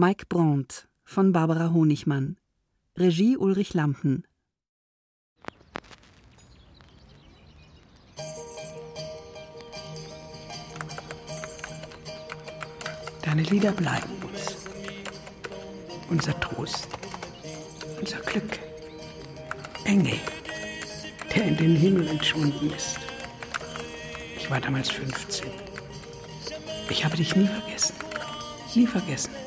Mike Brandt von Barbara Honigmann. Regie Ulrich Lampen. Deine Lieder bleiben uns. Unser Trost. Unser Glück. Engel, der in den Himmel entschwunden ist. Ich war damals 15. Ich habe dich nie vergessen. Nie vergessen.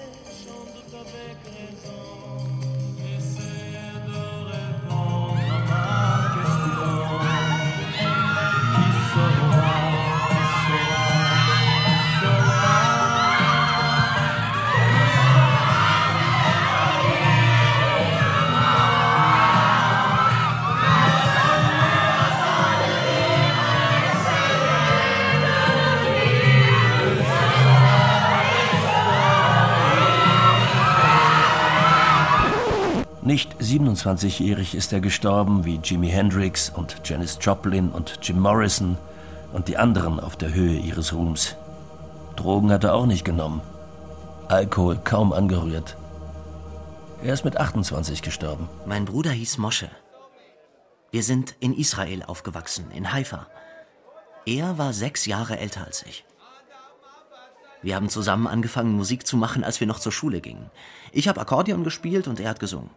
Nicht 27-jährig ist er gestorben wie Jimi Hendrix und Janis Joplin und Jim Morrison und die anderen auf der Höhe ihres Ruhms. Drogen hat er auch nicht genommen. Alkohol kaum angerührt. Er ist mit 28 gestorben. Mein Bruder hieß Mosche. Wir sind in Israel aufgewachsen, in Haifa. Er war sechs Jahre älter als ich. Wir haben zusammen angefangen, Musik zu machen, als wir noch zur Schule gingen. Ich habe Akkordeon gespielt und er hat gesungen.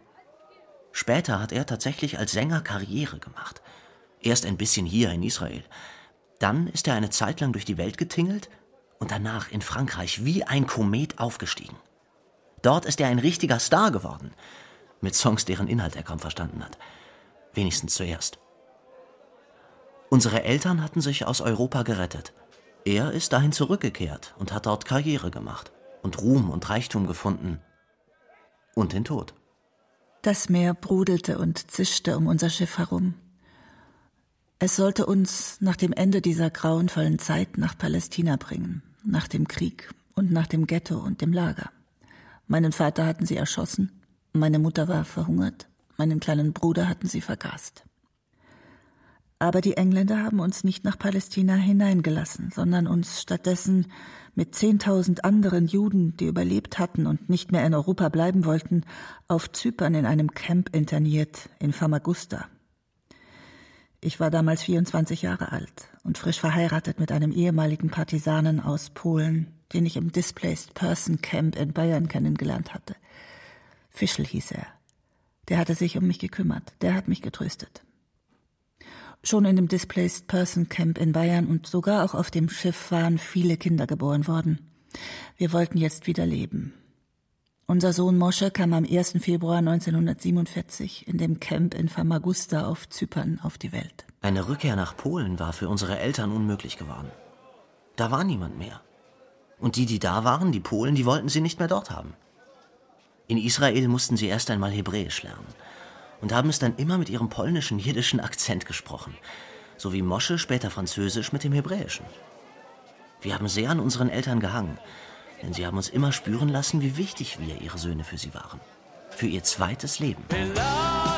Später hat er tatsächlich als Sänger Karriere gemacht. Erst ein bisschen hier in Israel. Dann ist er eine Zeit lang durch die Welt getingelt und danach in Frankreich wie ein Komet aufgestiegen. Dort ist er ein richtiger Star geworden. Mit Songs, deren Inhalt er kaum verstanden hat. Wenigstens zuerst. Unsere Eltern hatten sich aus Europa gerettet. Er ist dahin zurückgekehrt und hat dort Karriere gemacht und Ruhm und Reichtum gefunden. Und den Tod. Das Meer brudelte und zischte um unser Schiff herum. Es sollte uns nach dem Ende dieser grauenvollen Zeit nach Palästina bringen, nach dem Krieg und nach dem Ghetto und dem Lager. Meinen Vater hatten sie erschossen, meine Mutter war verhungert, meinen kleinen Bruder hatten sie vergast. Aber die Engländer haben uns nicht nach Palästina hineingelassen, sondern uns stattdessen mit zehntausend anderen Juden, die überlebt hatten und nicht mehr in Europa bleiben wollten, auf Zypern in einem Camp interniert, in Famagusta. Ich war damals 24 Jahre alt und frisch verheiratet mit einem ehemaligen Partisanen aus Polen, den ich im Displaced Person Camp in Bayern kennengelernt hatte. Fischl hieß er. Der hatte sich um mich gekümmert, der hat mich getröstet. Schon in dem Displaced Person Camp in Bayern und sogar auch auf dem Schiff waren viele Kinder geboren worden. Wir wollten jetzt wieder leben. Unser Sohn Mosche kam am 1. Februar 1947 in dem Camp in Famagusta auf Zypern auf die Welt. Eine Rückkehr nach Polen war für unsere Eltern unmöglich geworden. Da war niemand mehr. Und die, die da waren, die Polen, die wollten sie nicht mehr dort haben. In Israel mussten sie erst einmal Hebräisch lernen und haben es dann immer mit ihrem polnischen, jiddischen Akzent gesprochen, so wie Mosche später Französisch mit dem Hebräischen. Wir haben sehr an unseren Eltern gehangen, denn sie haben uns immer spüren lassen, wie wichtig wir, ihre Söhne, für sie waren. Für ihr zweites Leben. Ich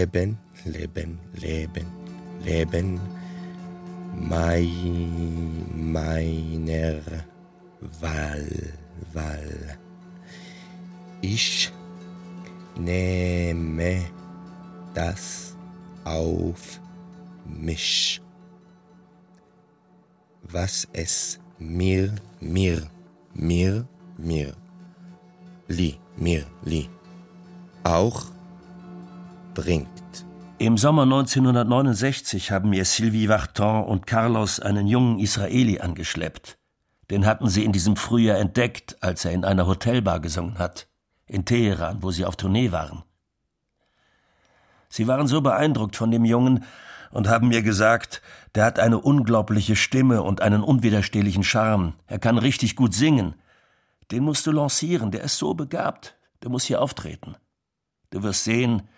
Leben, Leben, Leben, Leben. Mei, meiner Wahl, Wahl. Ich nehme das auf mich, was es mir, mir mir, mir, li, mir, li, auch bringt. Im Sommer 1969 haben mir Sylvie Vartan und Carlos einen jungen Israeli angeschleppt. Den hatten sie in diesem Frühjahr entdeckt, als er in einer Hotelbar gesungen hat, in Teheran, wo sie auf Tournee waren. Sie waren so beeindruckt von dem Jungen, und haben mir gesagt, der hat eine unglaubliche Stimme und einen unwiderstehlichen Charme. Er kann richtig gut singen. Den musst du lancieren, der ist so begabt. Der muss hier auftreten. Du wirst sehen,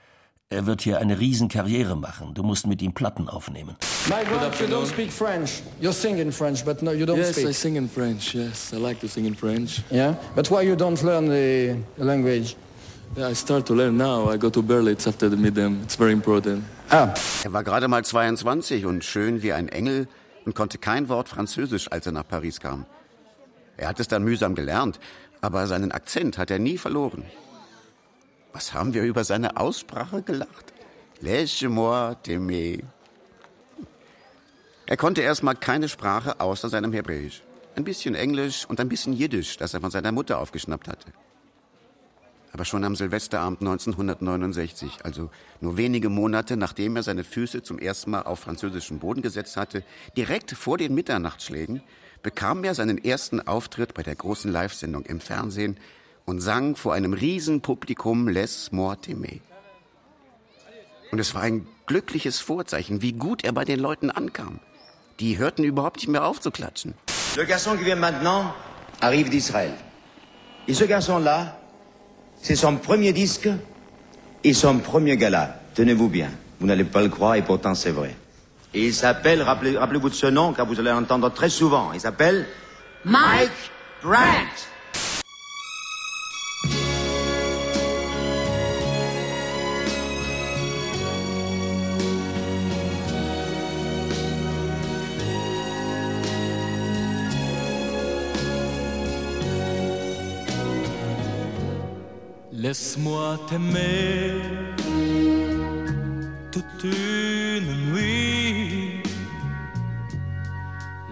er wird hier eine Riesenkarriere machen. Du musst mit ihm Platten aufnehmen. My God, you don't speak French. You sing in French, but no, you don't yes, speak. Yes, I sing in French. Yes, I like to sing in French. Yeah, but why you don't learn the language? Yeah, I start to learn now. I go to Berlitz after the midterm. It's very important. Ah. Er war gerade mal 22 und schön wie ein Engel und konnte kein Wort Französisch, als er nach Paris kam. Er hat es dann mühsam gelernt, aber seinen Akzent hat er nie verloren. Was haben wir über seine Aussprache gelacht? Laisse-moi t'aimer. Er konnte erstmal keine Sprache außer seinem Hebräisch. Ein bisschen Englisch und ein bisschen Jiddisch, das er von seiner Mutter aufgeschnappt hatte. Aber schon am Silvesterabend 1969, also nur wenige Monate nachdem er seine Füße zum ersten Mal auf französischen Boden gesetzt hatte, direkt vor den Mitternachtsschlägen, bekam er seinen ersten Auftritt bei der großen Live-Sendung im Fernsehen und sang vor einem riesen Publikum Les Moi t'aimer. Und es war ein glückliches Vorzeichen, wie gut er bei den Leuten ankam. Die hörten überhaupt nicht mehr auf zu klatschen. Le garçon qui vient maintenant arrive d'Israël. Et ce garçon-là, c'est son premier disque et son premier gala. Tenez-vous bien, vous n'allez pas le croire et pourtant c'est vrai. Et il s'appelle, rappelez- rappelez-vous de ce nom car vous allez l'entendre très souvent, il s'appelle Mike Brandt. Laisse-moi t'aimer toute une nuit.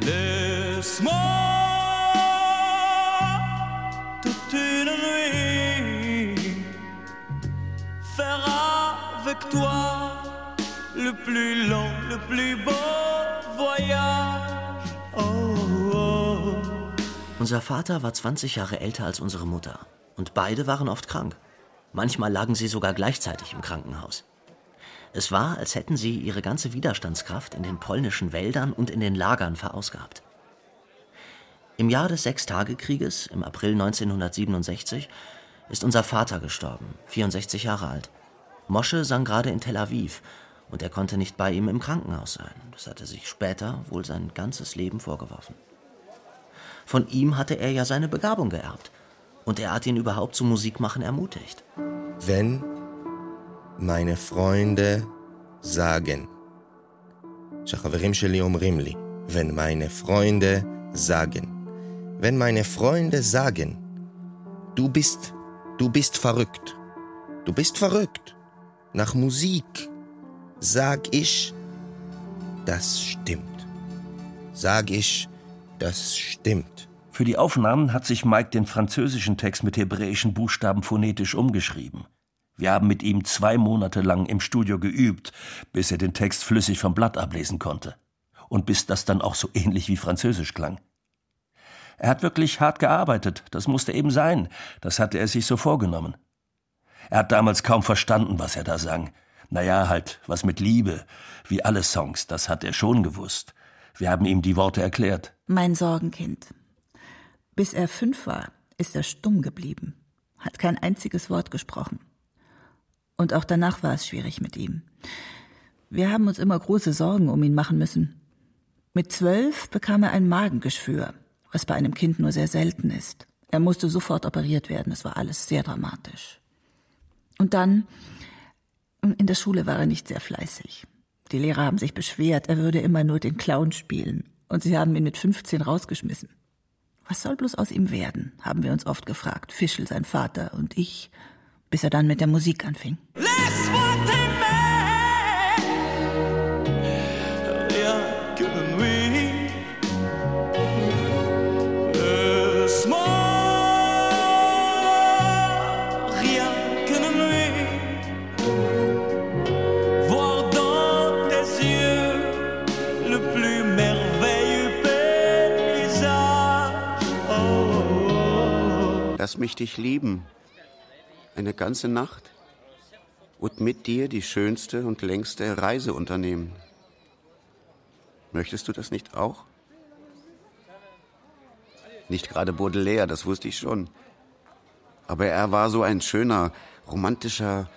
Laisse-moi toute une nuit faire avec toi le plus long, le plus beau voyage. Oh, oh. Unser Vater war 20 Jahre älter als unsere Mutter. Und beide waren oft krank. Manchmal lagen sie sogar gleichzeitig im Krankenhaus. Es war, als hätten sie ihre ganze Widerstandskraft in den polnischen Wäldern und in den Lagern verausgabt. Im Jahr des Sechstagekrieges, im April 1967, ist unser Vater gestorben, 64 Jahre alt. Mosche sang gerade in Tel Aviv und er konnte nicht bei ihm im Krankenhaus sein. Das hatte sich später wohl sein ganzes Leben vorgeworfen. Von ihm hatte er ja seine Begabung geerbt. Und er hat ihn überhaupt zum Musikmachen ermutigt. Wenn meine Freunde sagen, שהחברים שלי אומרים לי, wenn meine Freunde sagen, wenn meine Freunde sagen, du bist, du bist verrückt, du bist verrückt, nach Musik, sag ich, das stimmt. Sag ich, das stimmt. Für die Aufnahmen hat sich Mike den französischen Text mit hebräischen Buchstaben phonetisch umgeschrieben. Wir haben mit ihm zwei Monate lang im Studio geübt, bis er den Text flüssig vom Blatt ablesen konnte. Und bis das dann auch so ähnlich wie Französisch klang. Er hat wirklich hart gearbeitet, das musste eben sein, das hatte er sich so vorgenommen. Er hat damals kaum verstanden, was er da sang. Naja, halt, was mit Liebe, wie alle Songs, das hat er schon gewusst. Wir haben ihm die Worte erklärt. Mein Sorgenkind. Bis er fünf war, ist er stumm geblieben, hat kein einziges Wort gesprochen. Und auch danach war es schwierig mit ihm. Wir haben uns immer große Sorgen um ihn machen müssen. Mit zwölf bekam er ein Magengeschwür, was bei einem Kind nur sehr selten ist. Er musste sofort operiert werden, es war alles sehr dramatisch. Und dann, in der Schule war er nicht sehr fleißig. Die Lehrer haben sich beschwert, er würde immer nur den Clown spielen. Und sie haben ihn mit 15 rausgeschmissen. Was soll bloß aus ihm werden, haben wir uns oft gefragt, Fischel, sein Vater und ich, bis er dann mit der Musik anfing. Lass mich dich lieben. Eine ganze Nacht. Und mit dir die schönste und längste Reise unternehmen. Möchtest du das nicht auch? Nicht gerade Baudelaire, das wusste ich schon. Aber er war so ein schöner, romantischer,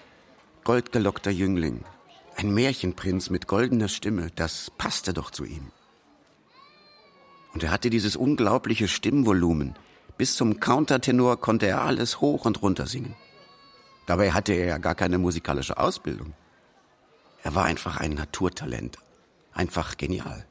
goldgelockter Jüngling. Ein Märchenprinz mit goldener Stimme, das passte doch zu ihm. Und er hatte dieses unglaubliche Stimmvolumen. Bis zum Countertenor konnte er alles hoch und runter singen. Dabei hatte er ja gar keine musikalische Ausbildung. Er war einfach ein Naturtalent. Einfach genial.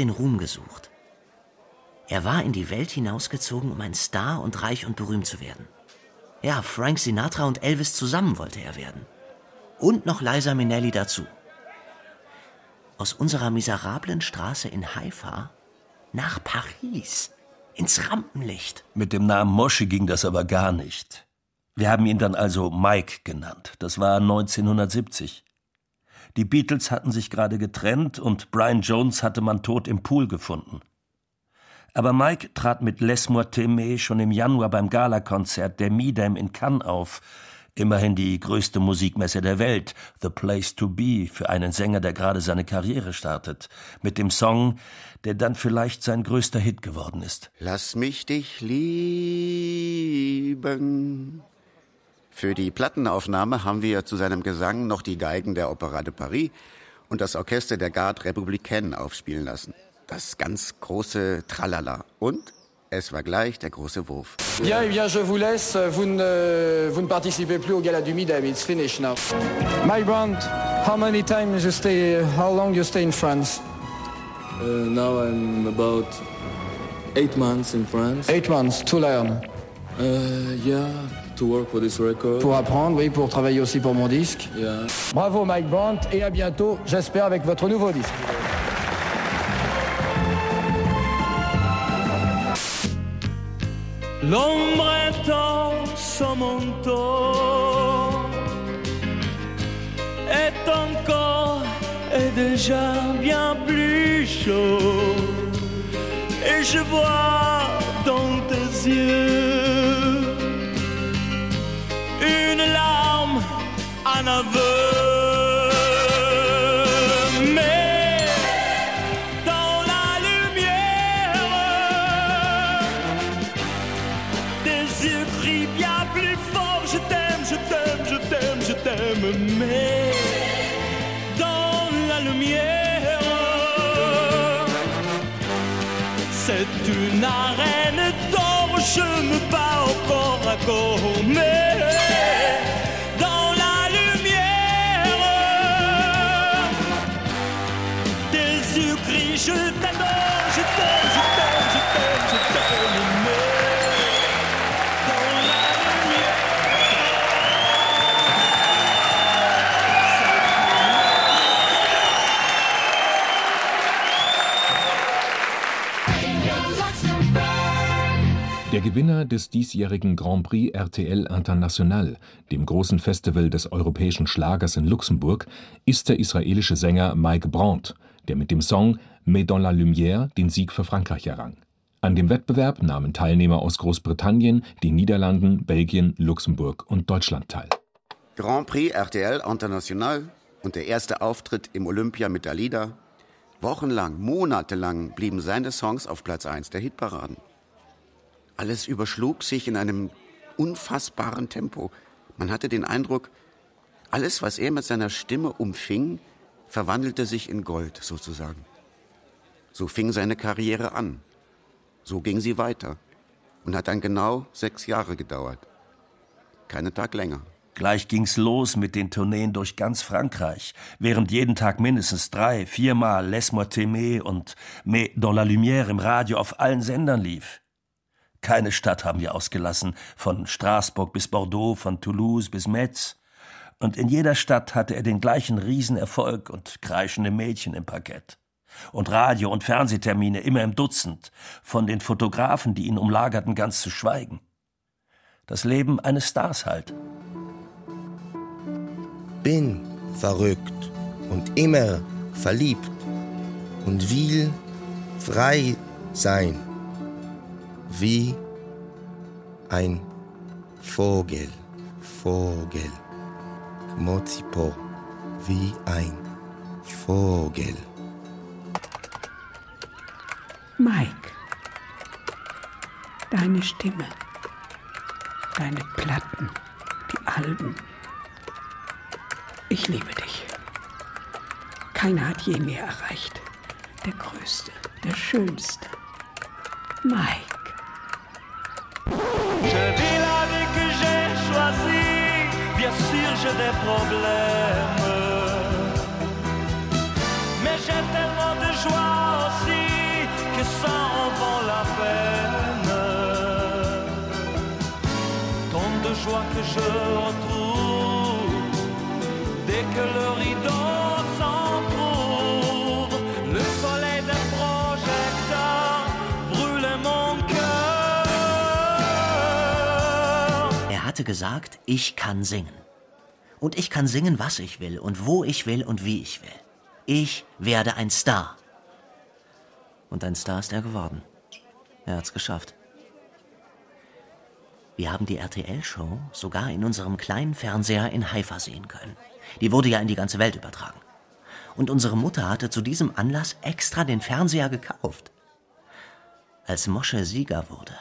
Den Ruhm gesucht. Er war in die Welt hinausgezogen, um ein Star und reich und berühmt zu werden. Ja, Frank Sinatra und Elvis zusammen wollte er werden. Und noch Liza Minnelli dazu. Aus unserer miserablen Straße in Haifa nach Paris, ins Rampenlicht. Mit dem Namen Mosche ging das aber gar nicht. Wir haben ihn dann also Mike genannt. Das war 1970. Die Beatles hatten sich gerade getrennt und Brian Jones hatte man tot im Pool gefunden. Aber Mike trat mit Les Moitemé schon im Januar beim Galakonzert der Midam in Cannes auf. Immerhin die größte Musikmesse der Welt, The Place to Be, für einen Sänger, der gerade seine Karriere startet, mit dem Song, der dann vielleicht sein größter Hit geworden ist. Lass mich dich lieben. Für die Plattenaufnahme haben wir zu seinem Gesang noch die Geigen der Opéra de Paris und das Orchester der Garde Républicaine aufspielen lassen. Das ganz große Tralala. Und es war gleich der große Wurf. Bien, eh bien, je vous laisse. Vous ne, vous ne participez plus au gala du Midem. It's finished now. My brand, how many times you stay, how long you stay in France? Uh, now I'm about eight months in France. Eight months to learn. Uh, yeah, to work for this record. Pour apprendre, oui, pour travailler aussi pour mon disque. Yeah. Bravo Mike Brandt et à bientôt, j'espère, avec votre nouveau disque. L'ombre son manteau est encore et déjà bien plus chaud. Et je vois dans tes yeux dans la lumière, tes yeux crient bien plus fort Je t'aime, je t'aime, je t'aime, je t'aime. Mais dans la lumière, c'est une arène d'or. Je me bats corps à corps. Gewinner des diesjährigen Grand Prix RTL International, dem großen Festival des europäischen Schlagers in Luxemburg, ist der israelische Sänger Mike Brandt, der mit dem Song Mais dans la lumière den Sieg für Frankreich errang. An dem Wettbewerb nahmen Teilnehmer aus Großbritannien, den Niederlanden, Belgien, Luxemburg und Deutschland teil. Grand Prix RTL International und der erste Auftritt im Olympia mit Dalida. Wochenlang, monatelang blieben seine Songs auf Platz 1 der Hitparaden. Alles überschlug sich in einem unfassbaren Tempo. Man hatte den Eindruck, alles, was er mit seiner Stimme umfing, verwandelte sich in Gold sozusagen. So fing seine Karriere an. So ging sie weiter und hat dann genau sechs Jahre gedauert. Keinen Tag länger. Gleich ging's los mit den Tourneen durch ganz Frankreich, während jeden Tag mindestens drei, viermal Laisse-moi t'aimer und Mais dans la lumière im Radio auf allen Sendern lief. Keine Stadt haben wir ausgelassen, von Straßburg bis Bordeaux, von Toulouse bis Metz. Und in jeder Stadt hatte er den gleichen Riesenerfolg und kreischende Mädchen im Parkett. Und Radio- und Fernsehtermine immer im Dutzend, von den Fotografen, die ihn umlagerten, ganz zu schweigen. Das Leben eines Stars halt. Bin verrückt und immer verliebt und will frei sein, wie ein Vogel, Vogel, Mozipo, wie ein Vogel. Mike, deine Stimme, deine Platten, die Alben. Ich liebe dich. Keiner hat je mehr erreicht. Der Größte, der Schönste. Mike. Des problèmes. Mais j'ai tellement de joie aussi que ça en vaut la peine. Tant de joie que je retrouve dès que le rideau s'entrouvre. Le soleil des projecteurs brûle mon cœur. Er hatte gesagt, ich kann singen. Und ich kann singen, was ich will und wo ich will und wie ich will. Ich werde ein Star. Und ein Star ist er geworden. Er hat's geschafft. Wir haben die RTL-Show sogar in unserem kleinen Fernseher in Haifa sehen können. Die wurde ja in die ganze Welt übertragen. Und unsere Mutter hatte zu diesem Anlass extra den Fernseher gekauft. Als Mosche Sieger wurde,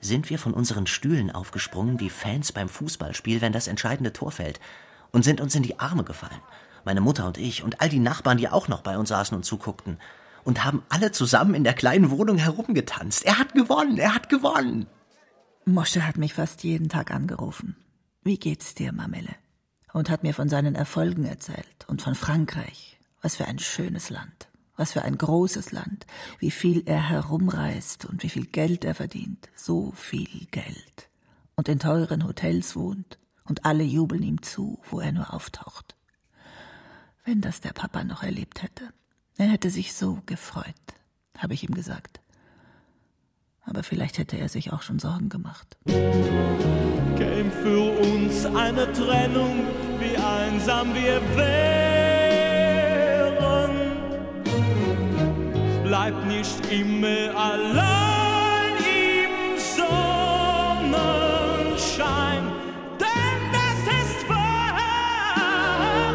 sind wir von unseren Stühlen aufgesprungen wie Fans beim Fußballspiel, wenn das entscheidende Tor fällt, und sind uns in die Arme gefallen. Meine Mutter und ich und all die Nachbarn, die auch noch bei uns saßen und zuguckten, und haben alle zusammen in der kleinen Wohnung herumgetanzt. Er hat gewonnen, er hat gewonnen. Mosche hat mich fast jeden Tag angerufen. Wie geht's dir, Mamelle? Und hat mir von seinen Erfolgen erzählt und von Frankreich. Was für ein schönes Land. Was für ein großes Land. Wie viel er herumreist und wie viel Geld er verdient. So viel Geld. Und in teuren Hotels wohnt. Und alle jubeln ihm zu, wo er nur auftaucht. Wenn das der Papa noch erlebt hätte. Er hätte sich so gefreut, habe ich ihm gesagt. Aber vielleicht hätte er sich auch schon Sorgen gemacht. Käme für uns eine Trennung, wie einsam wir wären. Bleibt nicht immer allein im Sonnenschein, denn das ist wahr.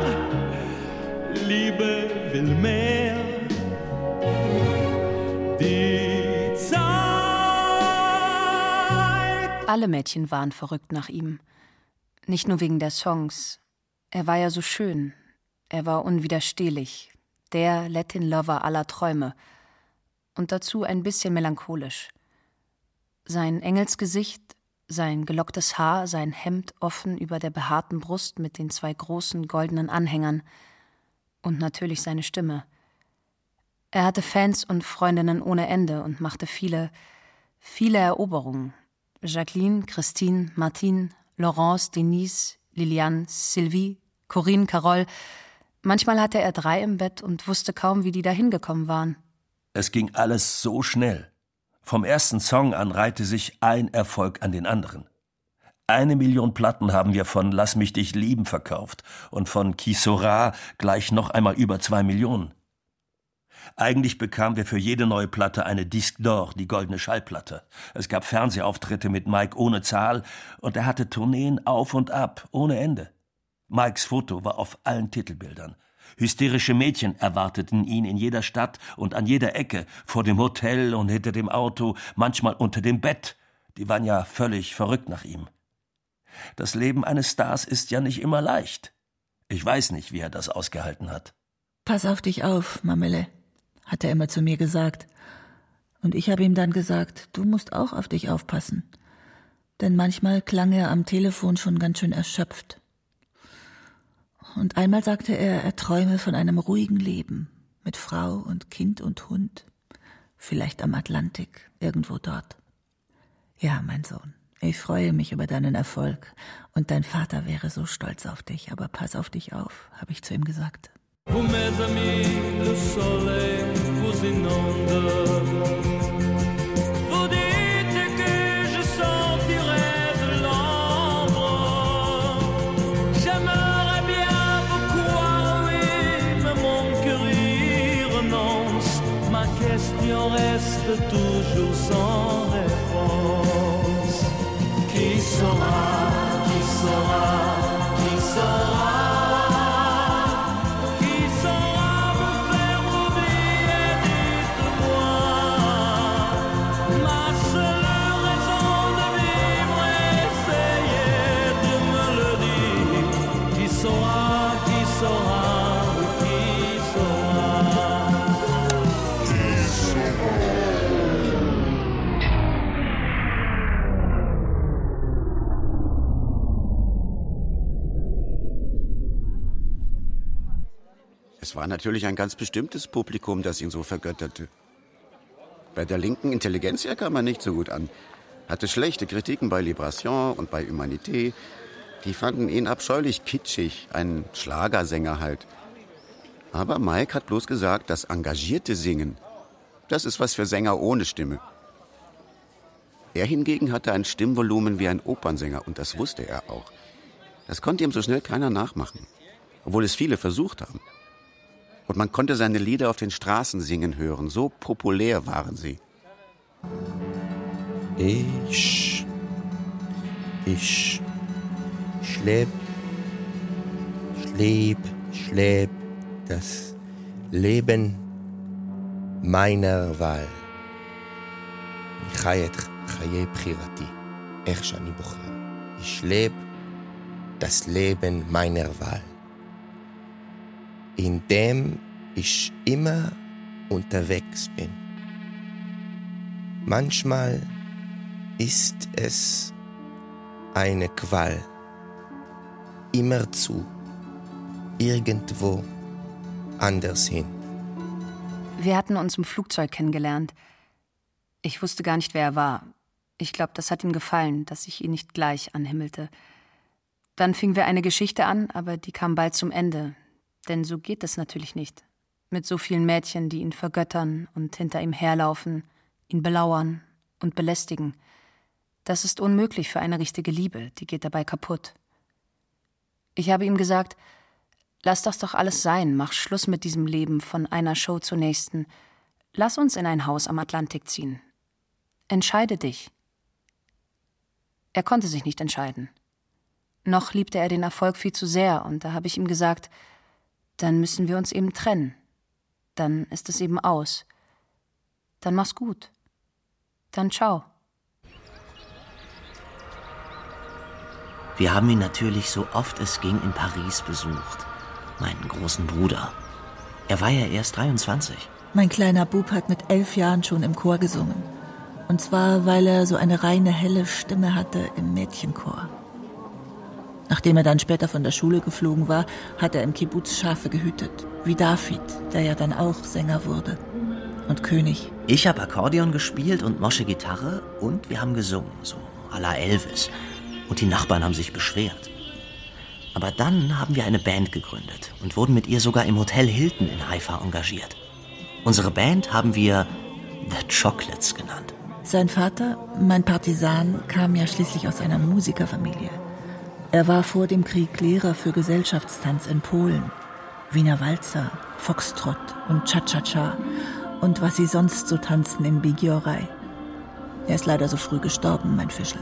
Liebe will mehr. Die Zeit. Alle Mädchen waren verrückt nach ihm. Nicht nur wegen der Songs. Er war ja so schön. Er war unwiderstehlich. Der Latin Lover aller Träume. Und dazu ein bisschen melancholisch. Sein Engelsgesicht, sein gelocktes Haar, sein Hemd offen über der behaarten Brust mit den zwei großen goldenen Anhängern. Und natürlich seine Stimme. Er hatte Fans und Freundinnen ohne Ende und machte viele, viele Eroberungen. Jacqueline, Christine, Martine, Laurence, Denise, Liliane, Sylvie, Corinne, Carole. Manchmal hatte er drei im Bett und wusste kaum, wie die da hingekommen waren. Es ging alles so schnell. Vom ersten Song an reihte sich ein Erfolg an den anderen. Eine Million Platten haben wir von Lass mich dich lieben verkauft und von Kisora gleich noch einmal über zwei Millionen. Eigentlich bekamen wir für jede neue Platte eine Disque d'Or, die goldene Schallplatte. Es gab Fernsehauftritte mit Mike ohne Zahl und er hatte Tourneen auf und ab, ohne Ende. Mikes Foto war auf allen Titelbildern. Hysterische Mädchen erwarteten ihn in jeder Stadt und an jeder Ecke, vor dem Hotel und hinter dem Auto, manchmal unter dem Bett. Die waren ja völlig verrückt nach ihm. Das Leben eines Stars ist ja nicht immer leicht. Ich weiß nicht, wie er das ausgehalten hat. Pass auf dich auf, Mamelle, hat er immer zu mir gesagt. Und ich habe ihm dann gesagt, du musst auch auf dich aufpassen. Denn manchmal klang er am Telefon schon ganz schön erschöpft. Und einmal sagte er, er träume von einem ruhigen Leben mit Frau und Kind und Hund, vielleicht am Atlantik, irgendwo dort. Ja, mein Sohn, ich freue mich über deinen Erfolg und dein Vater wäre so stolz auf dich, aber pass auf dich auf, habe ich zu ihm gesagt. Vous mes amis, le soleil reste song. War natürlich ein ganz bestimmtes Publikum, das ihn so vergötterte. Bei der linken Intelligenzia kam er nicht so gut an. Hatte schlechte Kritiken bei Libration und bei Humanité. Die fanden ihn abscheulich kitschig, ein Schlagersänger halt. Aber Mike hat bloß gesagt, das engagierte Singen, das ist was für Sänger ohne Stimme. Er hingegen hatte ein Stimmvolumen wie ein Opernsänger und das wusste er auch. Das konnte ihm so schnell keiner nachmachen, obwohl es viele versucht haben. Und man konnte seine Lieder auf den Straßen singen hören, so populär waren sie. Ich. Ich. Ich leb. Ich leb. Ich leb das Leben meiner Wahl. אני חי את חיי בחירתי, איך שאני בוחר. Ich lebe das Leben meiner Wahl, in dem ich immer unterwegs bin. Manchmal ist es eine Qual, immerzu, irgendwo anders hin. Wir hatten uns im Flugzeug kennengelernt. Ich wusste gar nicht, wer er war. Ich glaube, das hat ihm gefallen, dass ich ihn nicht gleich anhimmelte. Dann fingen wir eine Geschichte an, aber die kam bald zum Ende. Denn so geht es natürlich nicht. Mit so vielen Mädchen, die ihn vergöttern und hinter ihm herlaufen, ihn belauern und belästigen. Das ist unmöglich für eine richtige Liebe, die geht dabei kaputt. Ich habe ihm gesagt, lass das doch alles sein, mach Schluss mit diesem Leben von einer Show zur nächsten. Lass uns in ein Haus am Atlantik ziehen. Entscheide dich. Er konnte sich nicht entscheiden. Noch liebte er den Erfolg viel zu sehr, und da habe ich ihm gesagt, dann müssen wir uns eben trennen. Dann ist es eben aus. Dann mach's gut. Dann ciao. Wir haben ihn natürlich so oft es ging in Paris besucht. Meinen großen Bruder. Er war ja erst 23. Mein kleiner Bub hat mit elf Jahren schon im Chor gesungen. Und zwar, weil er so eine reine, helle Stimme hatte im Mädchenchor. Nachdem er dann später von der Schule geflogen war, hat er im Kibbutz Schafe gehütet. Wie David, der ja dann auch Sänger wurde. Und König. Ich habe Akkordeon gespielt und Mosche Gitarre und wir haben gesungen, so à la Elvis. Und die Nachbarn haben sich beschwert. Aber dann haben wir eine Band gegründet und wurden mit ihr sogar im Hotel Hilton in Haifa engagiert. Unsere Band haben wir The Chocolates genannt. Sein Vater, mein Partisan, kam ja schließlich aus einer Musikerfamilie. Er war vor dem Krieg Lehrer für Gesellschaftstanz in Polen. Wiener Walzer, Foxtrott und Cha-Cha-Cha und was sie sonst so tanzen in Bigiorei. Er ist leider so früh gestorben, mein Fischl.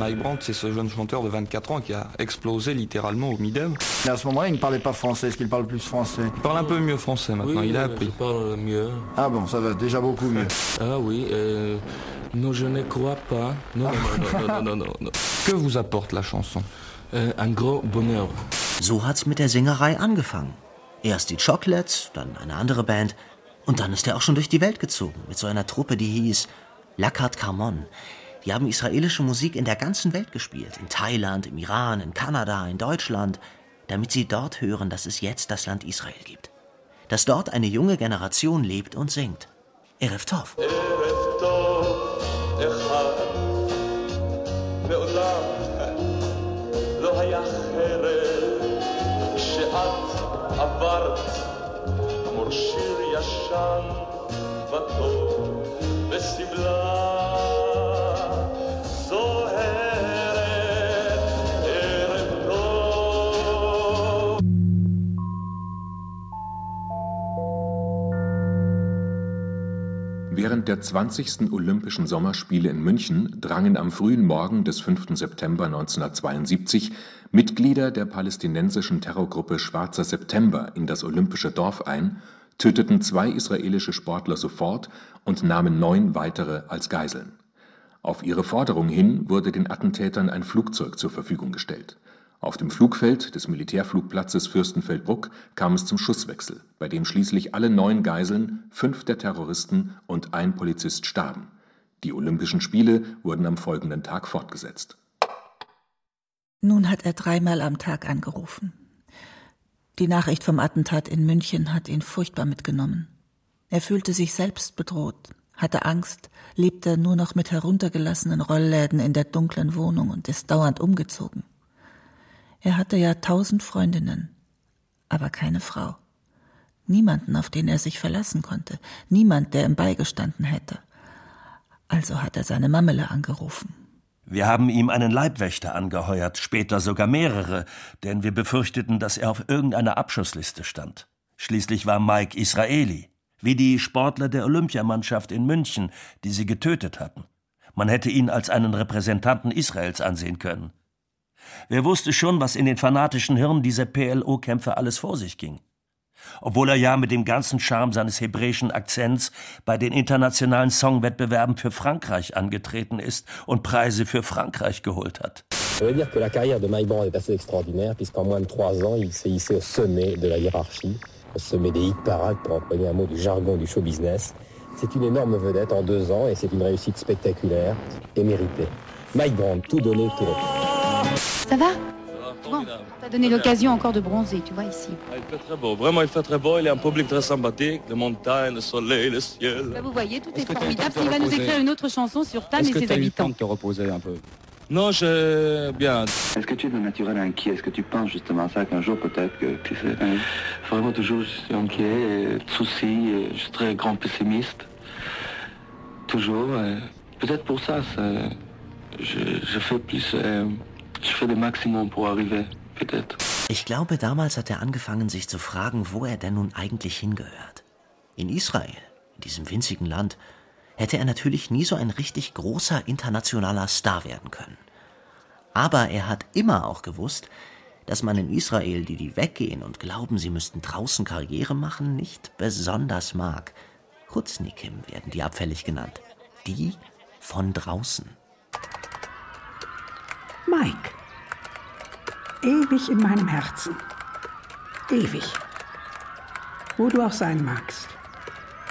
Mike Brandt, c'est ce jeune chanteur de 24 ans qui a explosé littéralement au Midem. Mais à ce moment-là, il ne parlait pas français. Est-ce qu'il parle plus français? Il parle un peu mieux français maintenant, Oui, il a appris. Je parle mieux. Ah bon, ça va déjà beaucoup mieux. Ah oui, euh, non, je ne crois pas. Non, non, non, non, non, non, non. Que vous apporte la chanson? Euh, un gros bonheur. So hat's mit der Singerei angefangen. Erst die Chocolates, dann eine andere Band und dann ist er auch schon durch die Welt gezogen mit so einer Truppe, die hieß La Carte Carmon. Die haben israelische Musik in der ganzen Welt gespielt, in Thailand, im Iran, in Kanada, in Deutschland, damit sie dort hören, dass es jetzt das Land Israel gibt. Dass dort eine junge Generation lebt und singt. Erev Tov. Erev Tov, Echad, Me'olam. Während der 20. Olympischen Sommerspiele in München drangen am frühen Morgen des 5. September 1972 Mitglieder der palästinensischen Terrorgruppe Schwarzer September in das olympische Dorf ein, töteten zwei israelische Sportler sofort und nahmen neun weitere als Geiseln. Auf ihre Forderung hin wurde den Attentätern ein Flugzeug zur Verfügung gestellt. Auf dem Flugfeld des Militärflugplatzes Fürstenfeldbruck kam es zum Schusswechsel, bei dem schließlich alle neun Geiseln, fünf der Terroristen und ein Polizist starben. Die Olympischen Spiele wurden am folgenden Tag fortgesetzt. Nun hat er dreimal am Tag angerufen. Die Nachricht vom Attentat in München hat ihn furchtbar mitgenommen. Er fühlte sich selbst bedroht, hatte Angst, lebte nur noch mit heruntergelassenen Rollläden in der dunklen Wohnung und ist dauernd umgezogen. Er hatte ja tausend Freundinnen, aber keine Frau. Niemanden, auf den er sich verlassen konnte, niemand, der ihm beigestanden hätte. Also hat er seine Mamele angerufen. Wir haben ihm einen Leibwächter angeheuert, später sogar mehrere, denn wir befürchteten, dass er auf irgendeiner Abschussliste stand. Schließlich war Mike Israeli, wie die Sportler der Olympiamannschaft in München, die sie getötet hatten. Man hätte ihn als einen Repräsentanten Israels ansehen können. Wer wusste schon, was in den fanatischen Hirnen dieser PLO-Kämpfer alles vor sich ging? Obwohl er ja mit dem ganzen Charme seines hebräischen Akzents bei den internationalen Songwettbewerben für Frankreich angetreten ist und Preise für Frankreich geholt hat. Ça veut dire que la carrière de Brown est assez extraordinaire, puisqu'en moins de trois ans, il s'est hissé au sommet de la hiérarchie, au sommet des hit parades, pour employer un mot du jargon du show business. C'est une énorme vedette en deux ans et c'est une réussite spectaculaire et méritée. Brown, tout donné, tout reçu. Ça va Bon, t'as donné l'occasion encore de bronzer, tu vois, ici. Ah, il fait très beau, vraiment il fait très beau, il est un public très sympathique, les montagnes, le soleil, le ciel. Bah, vous voyez, tout est, Est-ce que eu formidable. Il va nous écrire une autre chanson sur Tam Est-ce et que ses t'as eu le habitants. temps de te reposer un peu? Non, j'ai bien. Est-ce que tu es de naturel inquiet? Est-ce que tu penses justement ça qu'un jour peut-être que tu sais Vraiment toujours je suis inquiet, et souci, et je suis très grand pessimiste? Toujours. Peut-être pour ça, ça, je, je fais plus, euh, je fais le maximum pour arriver, peut-être. Ich glaube, damals hat er angefangen, sich zu fragen, wo er denn nun eigentlich hingehört. In Israel, in diesem winzigen Land, hätte er natürlich nie so ein richtig großer internationaler Star werden können. Aber er hat immer auch gewusst, dass man in Israel, die die weggehen und glauben, sie müssten draußen Karriere machen, nicht besonders mag. Chutznikim werden die abfällig genannt. Die von draußen. Mike. Ewig in meinem Herzen. Ewig. Wo du auch sein magst.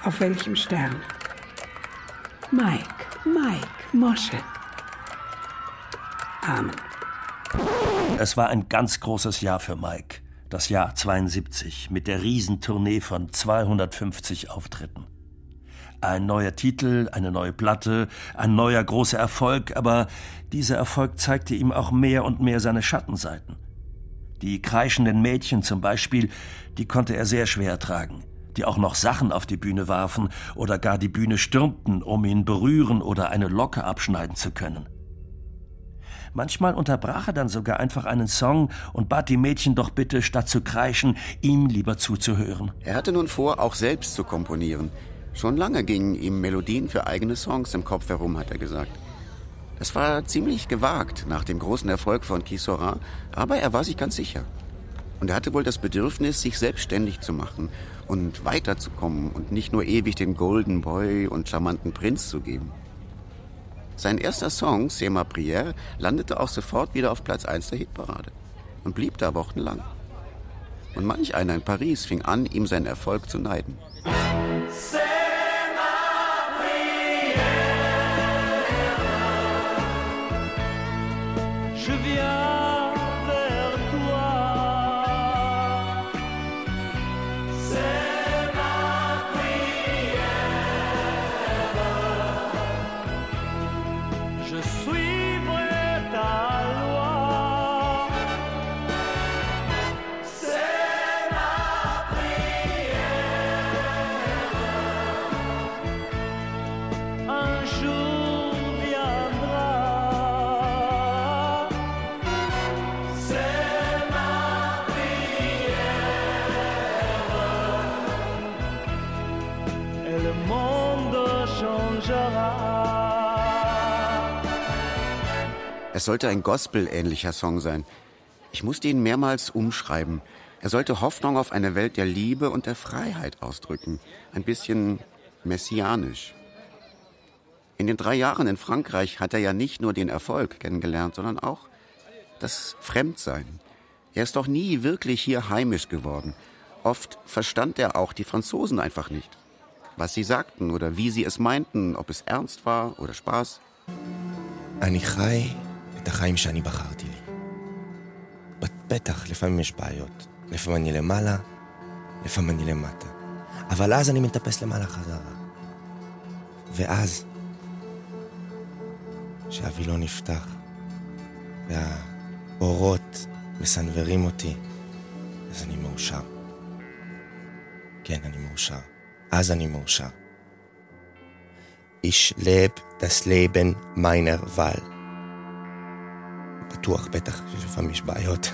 Auf welchem Stern. Mike, Mike, Mosche. Amen. Es war ein ganz großes Jahr für Mike. Das Jahr 72 mit der Riesentournee von 250 Auftritten. Ein neuer Titel, eine neue Platte, ein neuer großer Erfolg, aber dieser Erfolg zeigte ihm auch mehr und mehr seine Schattenseiten. Die kreischenden Mädchen zum Beispiel, die konnte er sehr schwer tragen, die auch noch Sachen auf die Bühne warfen oder gar die Bühne stürmten, um ihn berühren oder eine Locke abschneiden zu können. Manchmal unterbrach er dann sogar einfach einen Song und bat die Mädchen doch bitte, statt zu kreischen, ihm lieber zuzuhören. Er hatte nun vor, auch selbst zu komponieren. Schon lange gingen ihm Melodien für eigene Songs im Kopf herum, hat er gesagt. Es war ziemlich gewagt nach dem großen Erfolg von Kisora, aber er war sich ganz sicher. Und er hatte wohl das Bedürfnis, sich selbstständig zu machen und weiterzukommen und nicht nur ewig den Golden Boy und charmanten Prinz zu geben. Sein erster Song, C'est ma prière, landete auch sofort wieder auf Platz 1 der Hitparade und blieb da wochenlang. Und manch einer in Paris fing an, ihm seinen Erfolg zu neiden. Es sollte ein Gospel-ähnlicher Song sein. Ich musste ihn mehrmals umschreiben. Er sollte Hoffnung auf eine Welt der Liebe und der Freiheit ausdrücken. Ein bisschen messianisch. In den drei Jahren in Frankreich hat er ja nicht nur den Erfolg kennengelernt, sondern auch das Fremdsein. Er ist doch nie wirklich hier heimisch geworden. Oft verstand er auch die Franzosen einfach nicht. Was sie sagten oder wie sie es meinten, ob es ernst war oder Spaß. Anichai את החיים שאני בחרתי לי. בטח, לפעמים יש בעיות. לפעמים אני למעלה, לפעמים אני למטה. אבל אז אני מטפס למעלה חזרה. ואז, כשהווילון נפתח, והאורות מסנוורים אותי, אז אני מאושר. כן, אני מאושר. אז אני מאושר. Ich leb das Leben meiner Wahl. Tuch betacht für mich bei hat.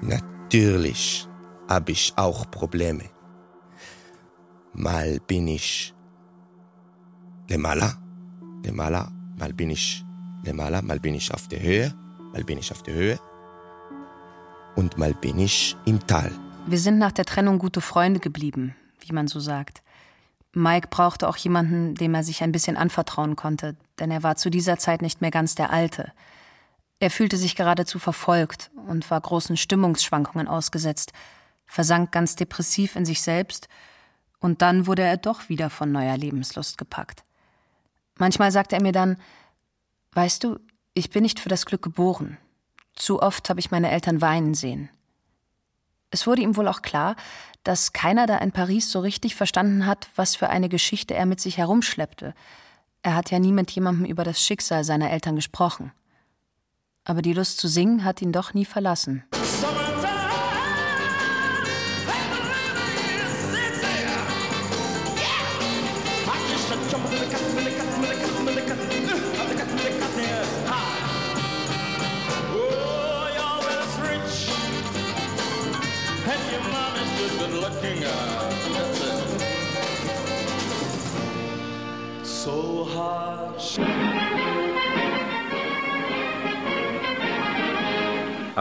Natürlich habe ich auch Probleme. Mal bin ich ne der Maler, ne mal bin ich ne der Maler, mal bin ich auf der Höhe, mal bin ich auf der Höhe und mal bin ich im Tal. Wir sind nach der Trennung gute Freunde geblieben, wie man so sagt. Mike brauchte auch jemanden, dem er sich ein bisschen anvertrauen konnte, denn er war zu dieser Zeit nicht mehr ganz der Alte. Er fühlte sich geradezu verfolgt und war großen Stimmungsschwankungen ausgesetzt, versank ganz depressiv in sich selbst, und dann wurde er doch wieder von neuer Lebenslust gepackt. Manchmal sagte er mir dann Weißt du, ich bin nicht für das Glück geboren. Zu oft habe ich meine Eltern weinen sehen. Es wurde ihm wohl auch klar, dass keiner da in Paris so richtig verstanden hat, was für eine Geschichte er mit sich herumschleppte. Er hat ja nie mit jemandem über das Schicksal seiner Eltern gesprochen. Aber die Lust zu singen hat ihn doch nie verlassen.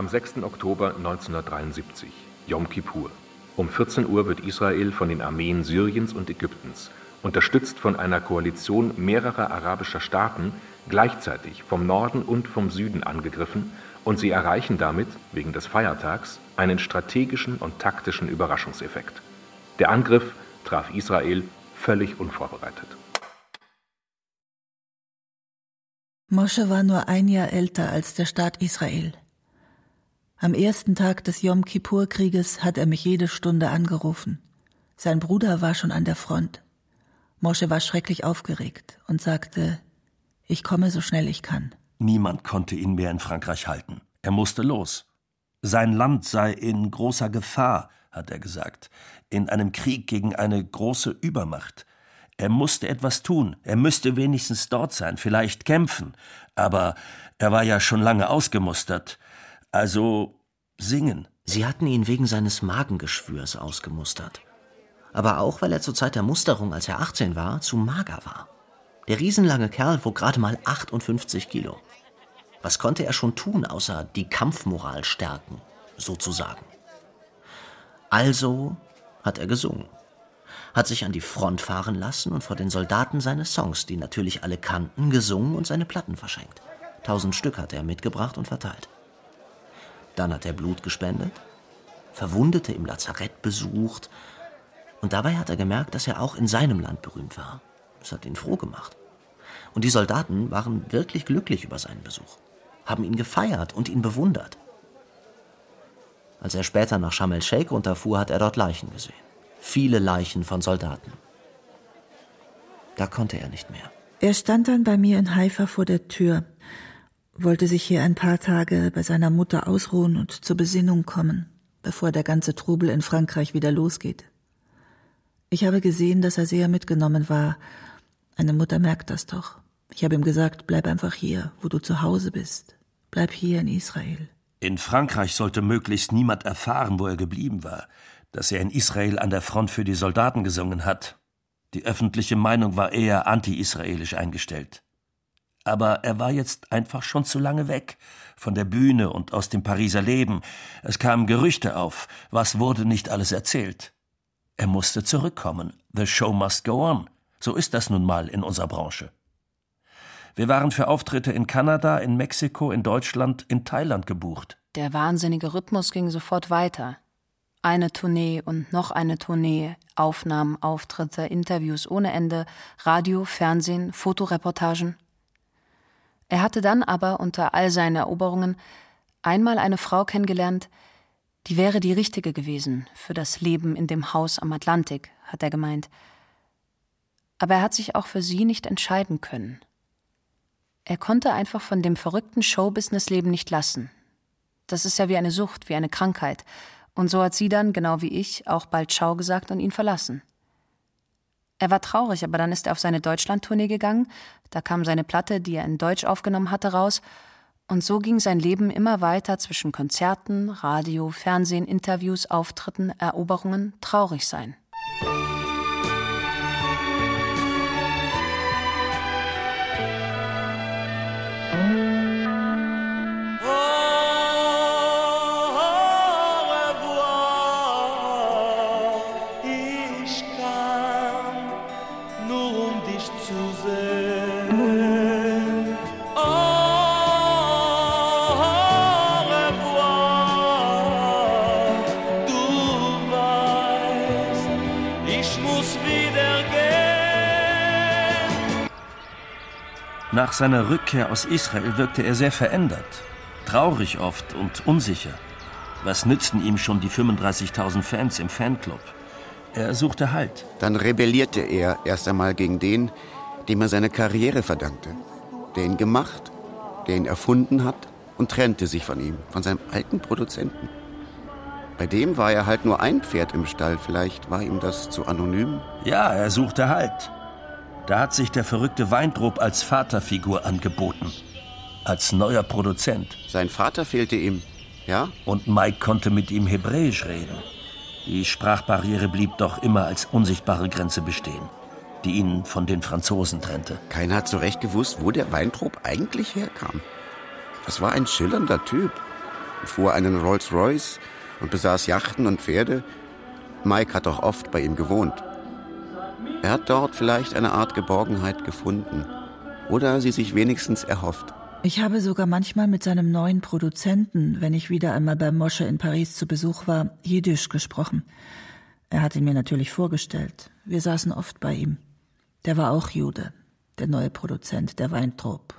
6. Oktober 1973, Yom Kippur. Um 14 Uhr wird Israel von den Armeen Syriens und Ägyptens, unterstützt von einer Koalition mehrerer arabischer Staaten, gleichzeitig vom Norden und vom Süden angegriffen und sie erreichen damit, wegen des Feiertags, einen strategischen und taktischen Überraschungseffekt. Der Angriff traf Israel völlig unvorbereitet. Mosche war nur ein Jahr älter als der Staat Israel. Am ersten Tag des Yom Kippur-Krieges hat er mich jede Stunde angerufen. Sein Bruder war schon an der Front. Mosche war schrecklich aufgeregt und sagte, ich komme so schnell ich kann. Niemand konnte ihn mehr in Frankreich halten. Er musste los. Sein Land sei in großer Gefahr, hat er gesagt, in einem Krieg gegen eine große Übermacht. Er musste etwas tun, er müsste wenigstens dort sein, vielleicht kämpfen, aber er war ja schon lange ausgemustert. Also singen. Sie hatten ihn wegen seines Magengeschwürs ausgemustert. Aber auch, weil er zur Zeit der Musterung, als er 18 war, zu mager war. Der riesenlange Kerl wog gerade mal 58 Kilo. Was konnte er schon tun, außer die Kampfmoral stärken, sozusagen? Also hat er gesungen, hat sich an die Front fahren lassen und vor den Soldaten seine Songs, die natürlich alle kannten, gesungen und seine Platten verschenkt. Tausend Stück hat er mitgebracht und verteilt. Dann hat er Blut gespendet, Verwundete im Lazarett besucht und dabei hat er gemerkt, dass er auch in seinem Land berühmt war. Das hat ihn froh gemacht. Und die Soldaten waren wirklich glücklich über seinen Besuch, haben ihn gefeiert und ihn bewundert. Als er später nach Sharm el-Sheikh runterfuhr, hat er dort Leichen gesehen. Viele Leichen von Soldaten. Da konnte er nicht mehr. Er stand dann bei mir in Haifa vor der Tür, wollte sich hier ein paar Tage bei seiner Mutter ausruhen und zur Besinnung kommen, bevor der ganze Trubel in Frankreich wieder losgeht. Ich habe gesehen, dass er sehr mitgenommen war. Eine Mutter merkt das doch. Ich habe ihm gesagt, bleib einfach hier, wo du zu Hause bist. Bleib hier in Israel. In Frankreich sollte möglichst niemand erfahren, wo er geblieben war, dass er in Israel an der Front für die Soldaten gesungen hat. Die öffentliche Meinung war eher anti-israelisch eingestellt. Aber er war jetzt einfach schon zu lange weg von der Bühne und aus dem Pariser Leben. Es kamen Gerüchte auf. Was wurde nicht alles erzählt? Er musste zurückkommen. The show must go on. So ist das nun mal in unserer Branche. Wir waren für Auftritte in Kanada, in Mexiko, in Deutschland, in Thailand gebucht. Der wahnsinnige Rhythmus ging sofort weiter. Eine Tournee und noch eine Tournee, Aufnahmen, Auftritte, Interviews ohne Ende, Radio, Fernsehen, Fotoreportagen. Er hatte dann aber unter all seinen Eroberungen einmal eine Frau kennengelernt, die wäre die richtige gewesen für das Leben in dem Haus am Atlantik, hat er gemeint. Aber er hat sich auch für sie nicht entscheiden können. Er konnte einfach von dem verrückten Showbusiness-Leben nicht lassen. Das ist ja wie eine Sucht, wie eine Krankheit. Und so hat sie dann, genau wie ich, auch bald Schau gesagt und ihn verlassen. Er war traurig, aber dann ist er auf seine Deutschland-Tournee gegangen. Da kam seine Platte, die er in Deutsch aufgenommen hatte, raus. Und so ging sein Leben immer weiter zwischen Konzerten, Radio, Fernsehen, Interviews, Auftritten, Eroberungen, traurig sein. Nach seiner Rückkehr aus Israel wirkte er sehr verändert, traurig oft und unsicher. Was nützten ihm schon die 35.000 Fans im Fanclub? Er suchte Halt. Dann rebellierte er erst einmal gegen den, dem er seine Karriere verdankte, der ihn gemacht, der ihn erfunden hat und trennte sich von ihm, von seinem alten Produzenten. Bei dem war er halt nur ein Pferd im Stall, vielleicht war ihm das zu anonym. Ja, er suchte Halt. Da hat sich der verrückte Weintrop als Vaterfigur angeboten. Als neuer Produzent. Sein Vater fehlte ihm, ja? Und Mike konnte mit ihm Hebräisch reden. Die Sprachbarriere blieb doch immer als unsichtbare Grenze bestehen, die ihn von den Franzosen trennte. Keiner hat so recht gewusst, wo der Weintrop eigentlich herkam. Das war ein schillernder Typ. Er fuhr einen Rolls-Royce und besaß Yachten und Pferde. Mike hat auch oft bei ihm gewohnt. Er hat dort vielleicht eine Art Geborgenheit gefunden. Oder sie sich wenigstens erhofft. Ich habe sogar manchmal mit seinem neuen Produzenten, wenn ich wieder einmal bei Mosche in Paris zu Besuch war, Jiddisch gesprochen. Er hat ihn mir natürlich vorgestellt. Wir saßen oft bei ihm. Der war auch Jude, der neue Produzent, der Weintrop.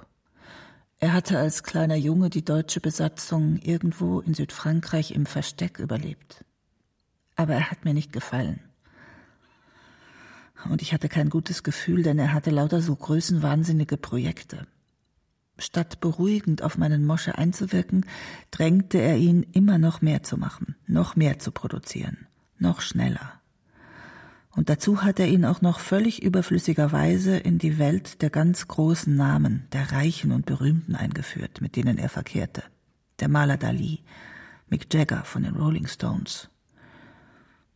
Er hatte als kleiner Junge die deutsche Besatzung irgendwo in Südfrankreich im Versteck überlebt. Aber er hat mir nicht gefallen. Und ich hatte kein gutes Gefühl, denn er hatte lauter so größenwahnsinnige Projekte. Statt beruhigend auf meinen Mosche einzuwirken, drängte er ihn, immer noch mehr zu machen, noch mehr zu produzieren, noch schneller. Und dazu hat er ihn auch noch völlig überflüssigerweise in die Welt der ganz großen Namen, der Reichen und Berühmten eingeführt, mit denen er verkehrte. Der Maler Dali, Mick Jagger von den Rolling Stones.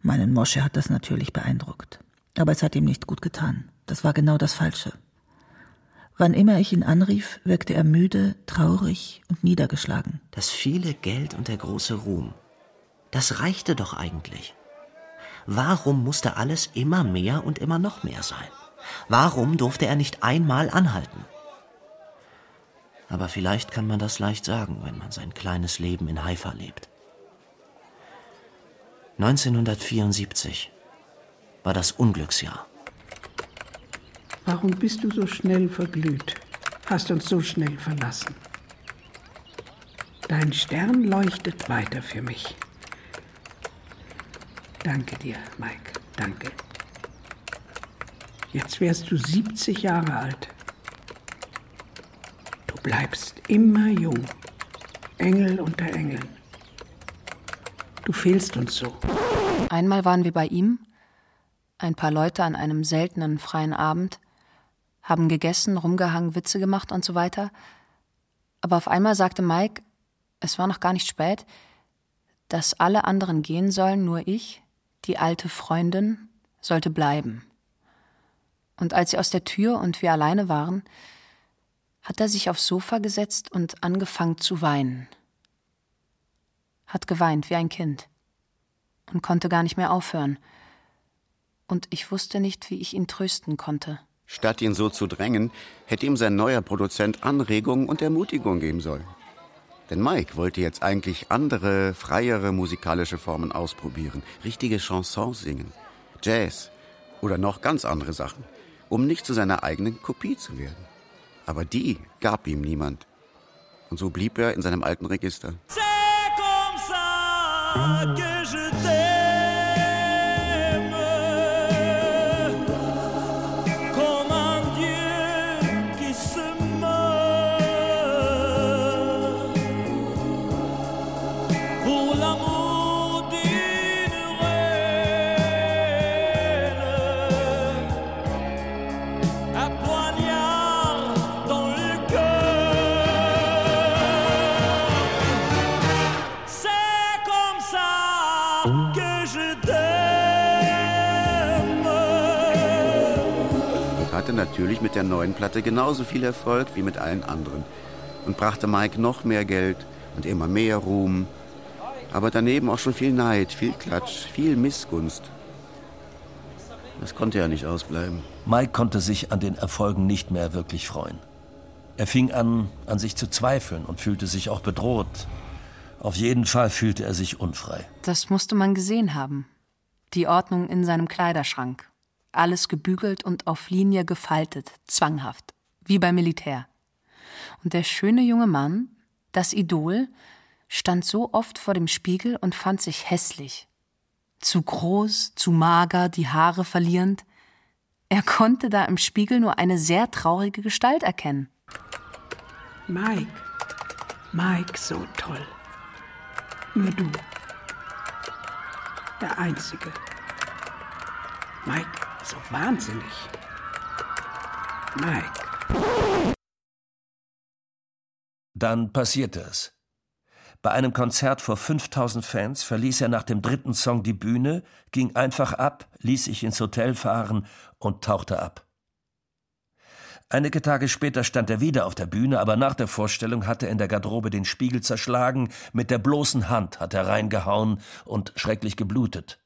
Meinen Mosche hat das natürlich beeindruckt. Aber es hat ihm nicht gut getan. Das war genau das Falsche. Wann immer ich ihn anrief, wirkte er müde, traurig und niedergeschlagen. Das viele Geld und der große Ruhm. Das reichte doch eigentlich. Warum musste alles immer mehr und immer noch mehr sein? Warum durfte er nicht einmal anhalten? Aber vielleicht kann man das leicht sagen, wenn man sein kleines Leben in Haifa lebt. 1974 war das Unglücksjahr. Warum bist du so schnell verglüht? Hast uns so schnell verlassen? Dein Stern leuchtet weiter für mich. Danke dir, Mike, danke. Jetzt wärst du 70 Jahre alt. Du bleibst immer jung. Engel unter Engeln. Du fehlst uns so. Einmal waren wir bei ihm, ein paar Leute an einem seltenen freien Abend, haben gegessen, rumgehangen, Witze gemacht und so weiter. Aber auf einmal sagte Mike, es war noch gar nicht spät, dass alle anderen gehen sollen, nur ich, die alte Freundin, sollte bleiben. Und als sie aus der Tür und wir alleine waren, hat er sich aufs Sofa gesetzt und angefangen zu weinen. Hat geweint wie ein Kind und konnte gar nicht mehr aufhören. Und ich wusste nicht, wie ich ihn trösten konnte. Statt ihn so zu drängen, hätte ihm sein neuer Produzent Anregungen und Ermutigung geben sollen. Denn Mike wollte jetzt eigentlich andere, freiere musikalische Formen ausprobieren, richtige Chansons singen, Jazz oder noch ganz andere Sachen, um nicht zu seiner eigenen Kopie zu werden. Aber die gab ihm niemand. Und so blieb er in seinem alten Register. hatte natürlich mit der neuen Platte genauso viel Erfolg wie mit allen anderen und brachte Mike noch mehr Geld und immer mehr Ruhm, aber daneben auch schon viel Neid, viel Klatsch, viel Missgunst. Das konnte ja nicht ausbleiben. Mike konnte sich an den Erfolgen nicht mehr wirklich freuen. Er fing an, an sich zu zweifeln und fühlte sich auch bedroht. Auf jeden Fall fühlte er sich unfrei. Das musste man gesehen haben. Die Ordnung in seinem Kleiderschrank alles gebügelt und auf Linie gefaltet, zwanghaft, wie beim Militär. Und der schöne junge Mann, das Idol, stand so oft vor dem Spiegel und fand sich hässlich. Zu groß, zu mager, die Haare verlierend. Er konnte da im Spiegel nur eine sehr traurige Gestalt erkennen. Mike, Mike, so toll. Nur du. Der Einzige. Mike, so wahnsinnig. Mike. Dann passierte es. Bei einem Konzert vor 5000 Fans verließ er nach dem dritten Song die Bühne, ging einfach ab, ließ sich ins Hotel fahren und tauchte ab. Einige Tage später stand er wieder auf der Bühne, aber nach der Vorstellung hatte er in der Garderobe den Spiegel zerschlagen, mit der bloßen Hand hat er reingehauen und schrecklich geblutet.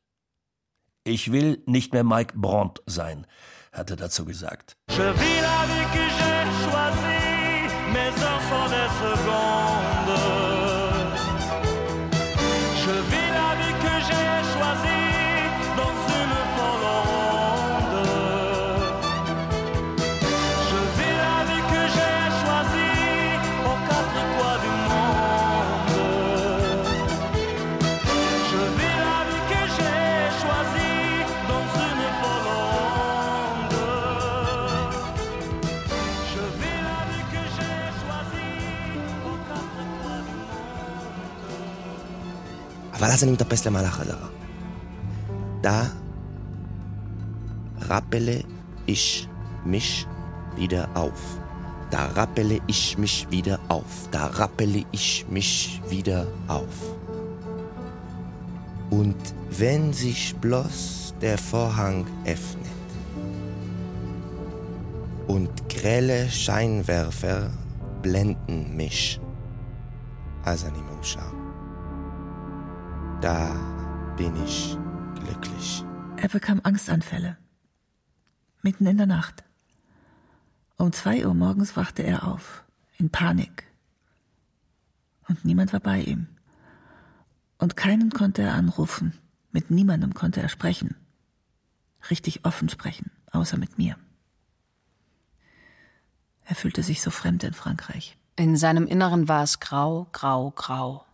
Ich will nicht mehr Mike Brandt sein, hat er dazu gesagt. אבל אז אני מטפס למעלה חזרה. Da rappele ich mich wieder auf. Da rappele ich mich wieder auf. Da rappele ich mich wieder auf. Und wenn sich bloß der Vorhang öffnet und grelle Scheinwerfer blenden mich, אז אני מאושר. Da bin ich glücklich. Er bekam Angstanfälle. Mitten in der Nacht. Um zwei Uhr morgens wachte er auf, in Panik. Und niemand war bei ihm. Und keinen konnte er anrufen. Mit niemandem konnte er sprechen. Richtig offen sprechen, außer mit mir. Er fühlte sich so fremd in Frankreich. In seinem Inneren war es grau, grau, grau.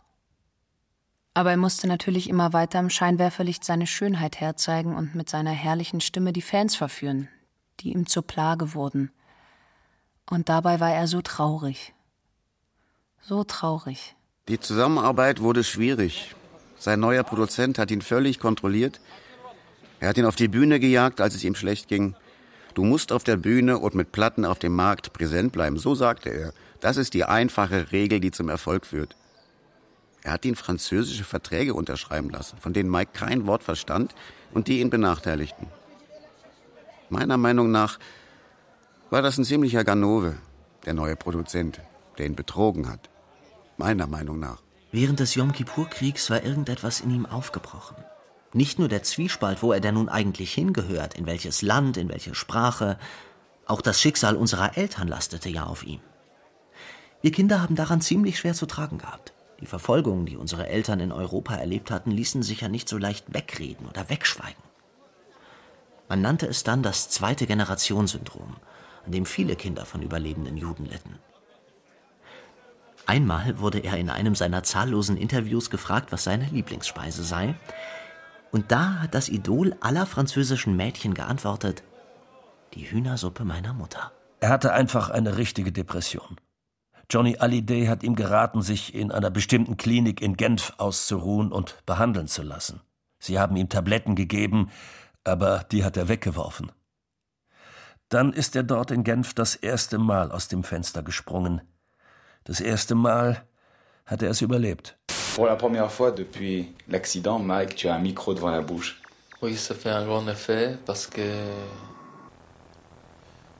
Aber er musste natürlich immer weiter im Scheinwerferlicht seine Schönheit herzeigen und mit seiner herrlichen Stimme die Fans verführen, die ihm zur Plage wurden. Und dabei war er so traurig. So traurig. Die Zusammenarbeit wurde schwierig. Sein neuer Produzent hat ihn völlig kontrolliert. Er hat ihn auf die Bühne gejagt, als es ihm schlecht ging. Du musst auf der Bühne und mit Platten auf dem Markt präsent bleiben, so sagte er. Das ist die einfache Regel, die zum Erfolg führt. Er hat ihn französische Verträge unterschreiben lassen, von denen Mike kein Wort verstand und die ihn benachteiligten. Meiner Meinung nach war das ein ziemlicher Ganove, der neue Produzent, der ihn betrogen hat. Meiner Meinung nach. Während des Yom Kippur-Kriegs war irgendetwas in ihm aufgebrochen. Nicht nur der Zwiespalt, wo er denn nun eigentlich hingehört, in welches Land, in welche Sprache, auch das Schicksal unserer Eltern lastete ja auf ihm. Wir Kinder haben daran ziemlich schwer zu tragen gehabt. Die Verfolgungen, die unsere Eltern in Europa erlebt hatten, ließen sich ja nicht so leicht wegreden oder wegschweigen. Man nannte es dann das zweite Generationssyndrom, an dem viele Kinder von überlebenden Juden litten. Einmal wurde er in einem seiner zahllosen Interviews gefragt, was seine Lieblingsspeise sei, und da hat das Idol aller französischen Mädchen geantwortet, die Hühnersuppe meiner Mutter. Er hatte einfach eine richtige Depression. Johnny Hallyday hat ihm geraten, sich in einer bestimmten Klinik in Genf auszuruhen und behandeln zu lassen. Sie haben ihm Tabletten gegeben, aber die hat er weggeworfen. Dann ist er dort in Genf das erste Mal aus dem Fenster gesprungen. Das erste Mal hat er es überlebt. Pour la première fois depuis l'accident, Mike, tu as un micro devant la bouche. Oui, ça fait un grand effet parce que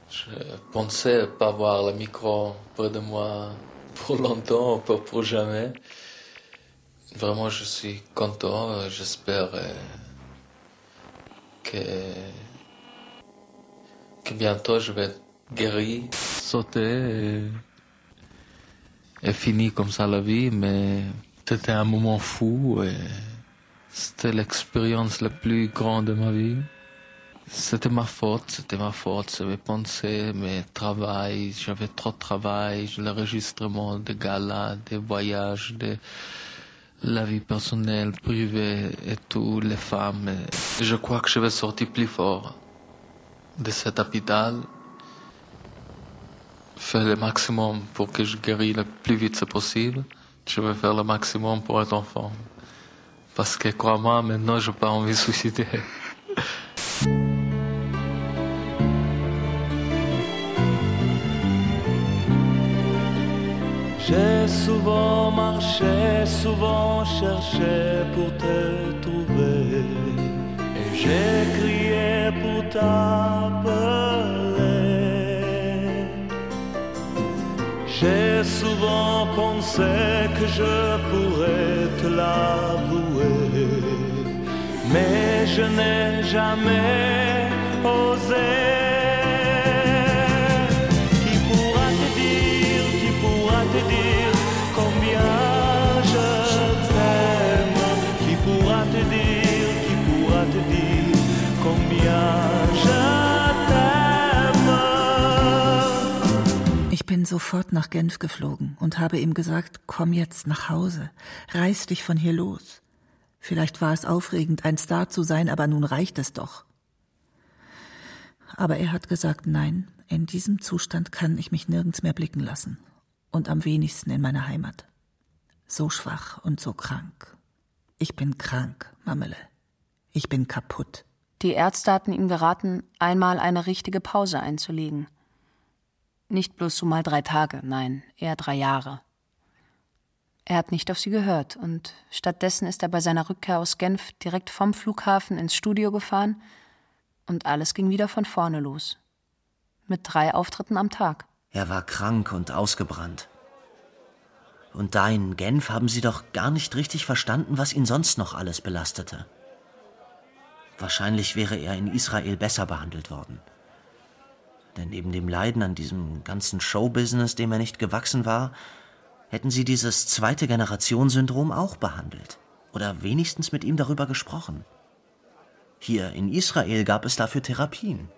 je pensais pas avoir le micro près de moi pour longtemps, pour jamais. Vraiment, je suis content. J'espère euh, que, que bientôt je vais être guéri, sauter et, et fini comme ça la vie, mais c'était un moment fou et c'était l'expérience la plus grande de ma vie. C'était ma faute, c'était ma faute, j'avais pensé, mes travail, j'avais trop de travail, l'enregistrement de galas, des voyages, de la vie personnelle, privée et tout, les femmes. Je crois que je vais sortir plus fort de cet hôpital. Faire le maximum pour que je guérisse le plus vite possible. Je vais faire le maximum pour être enfant. Parce que crois-moi, maintenant, je n'ai pas envie de suicider. Souvent marché, souvent cherché pour te trouver. Et j'ai crié pour t'appeler. J'ai souvent pensé que je pourrais te l'avouer. Mais je n'ai jamais osé. Sofort nach Genf geflogen und habe ihm gesagt, komm jetzt nach Hause, reiß dich von hier los. Vielleicht war es aufregend, ein Star zu sein, aber nun reicht es doch. Aber er hat gesagt, nein, in diesem Zustand kann ich mich nirgends mehr blicken lassen. Und am wenigsten in meiner Heimat. So schwach und so krank. Ich bin krank, Mamele. Ich bin kaputt. Die Ärzte hatten ihm geraten, einmal eine richtige Pause einzulegen. Nicht bloß so mal drei Tage, nein, eher drei Jahre. Er hat nicht auf sie gehört und stattdessen ist er bei seiner Rückkehr aus Genf direkt vom Flughafen ins Studio gefahren und alles ging wieder von vorne los. Mit drei Auftritten am Tag. Er war krank und ausgebrannt. Und da in Genf haben sie doch gar nicht richtig verstanden, was ihn sonst noch alles belastete. Wahrscheinlich wäre er in Israel besser behandelt worden. Denn neben dem Leiden an diesem ganzen Showbusiness, dem er nicht gewachsen war, hätten sie dieses zweite Generationssyndrom auch behandelt. Oder wenigstens mit ihm darüber gesprochen. Hier in Israel gab es dafür Therapien.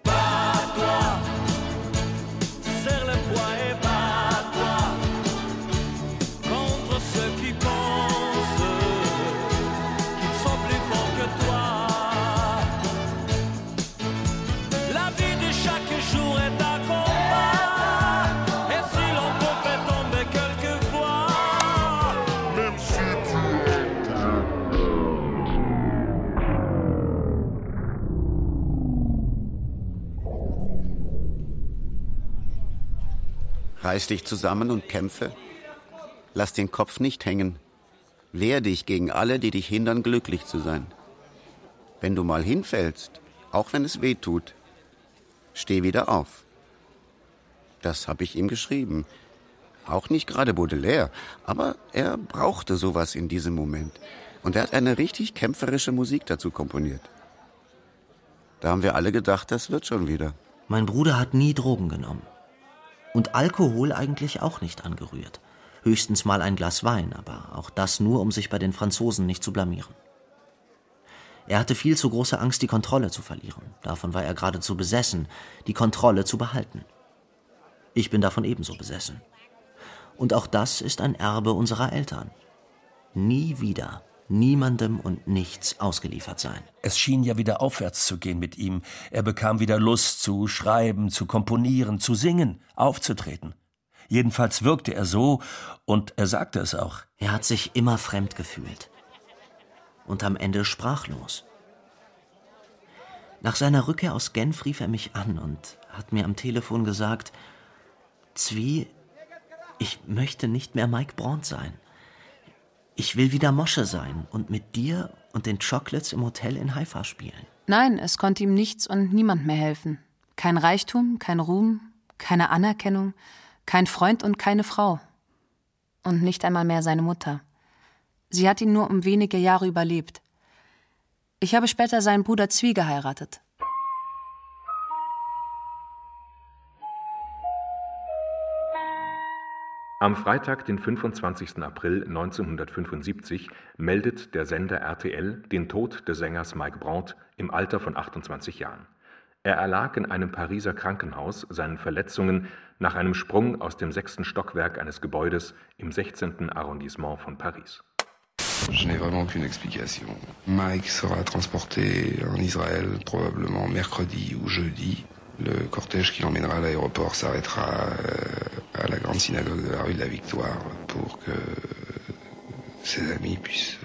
Reiß dich zusammen und kämpfe. Lass den Kopf nicht hängen. Wehr dich gegen alle, die dich hindern, glücklich zu sein. Wenn du mal hinfällst, auch wenn es weh tut, Steh wieder auf. Das habe ich ihm geschrieben. Auch nicht gerade Baudelaire, aber er brauchte sowas in diesem Moment. Und er hat eine richtig kämpferische Musik dazu komponiert. Da haben wir alle gedacht, das wird schon wieder. Mein Bruder hat nie Drogen genommen. Und Alkohol eigentlich auch nicht angerührt. Höchstens mal ein Glas Wein, aber auch das nur, um sich bei den Franzosen nicht zu blamieren. Er hatte viel zu große Angst, die Kontrolle zu verlieren. Davon war er geradezu besessen, die Kontrolle zu behalten. Ich bin davon ebenso besessen. Und auch das ist ein Erbe unserer Eltern. Nie wieder, niemandem und nichts ausgeliefert sein. Es schien ja wieder aufwärts zu gehen mit ihm. Er bekam wieder Lust zu schreiben, zu komponieren, zu singen, aufzutreten. Jedenfalls wirkte er so, und er sagte es auch. Er hat sich immer fremd gefühlt. Und am Ende sprachlos. Nach seiner Rückkehr aus Genf rief er mich an und hat mir am Telefon gesagt, Zwie, ich möchte nicht mehr Mike Brandt sein. Ich will wieder Mosche sein und mit dir und den Chocolates im Hotel in Haifa spielen. Nein, es konnte ihm nichts und niemand mehr helfen. Kein Reichtum, kein Ruhm, keine Anerkennung, kein Freund und keine Frau. Und nicht einmal mehr seine Mutter. Sie hat ihn nur um wenige Jahre überlebt. Ich habe später seinen Bruder Zwie geheiratet. Am Freitag, den 25. April 1975, meldet der Sender RTL den Tod des Sängers Mike Brandt im Alter von 28 Jahren. Er erlag in einem Pariser Krankenhaus seinen Verletzungen nach einem Sprung aus dem sechsten Stockwerk eines Gebäudes im 16. Arrondissement von Paris. Je n'ai vraiment aucune explication. Mike sera transporté en Israël probablement mercredi ou jeudi. Le cortège qui l'emmènera à l'aéroport s'arrêtera euh, à la grande synagogue de la rue de la Victoire pour que ses amis puissent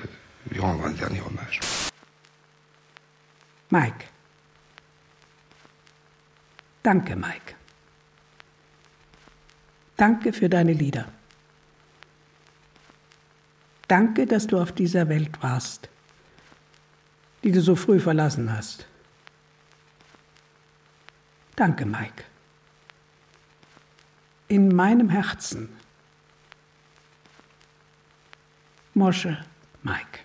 lui rendre un dernier hommage. Mike. Danke, Mike. Danke für deine Lieder. Danke, dass du auf dieser Welt warst, die du so früh verlassen hast. Danke, Mike. In meinem Herzen. Mosche Mike.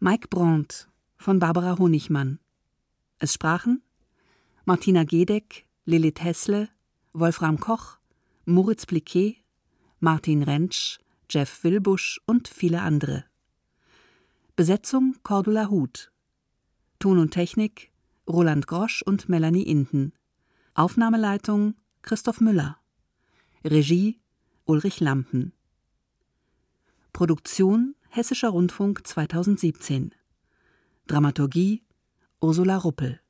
Mike Brandt von Barbara Honigmann. Es sprachen Martina Gedeck, Lilith Hessle, Wolfram Koch, Moritz Pliquet, Martin Rentsch, Jeff Wilbusch und viele andere. Besetzung Cordula Huth. Ton und Technik Roland Grosch und Melanie Inden. Aufnahmeleitung Christoph Müller. Regie Ulrich Lampen. Produktion Hessischer Rundfunk 2017. Dramaturgie Ursula Ruppel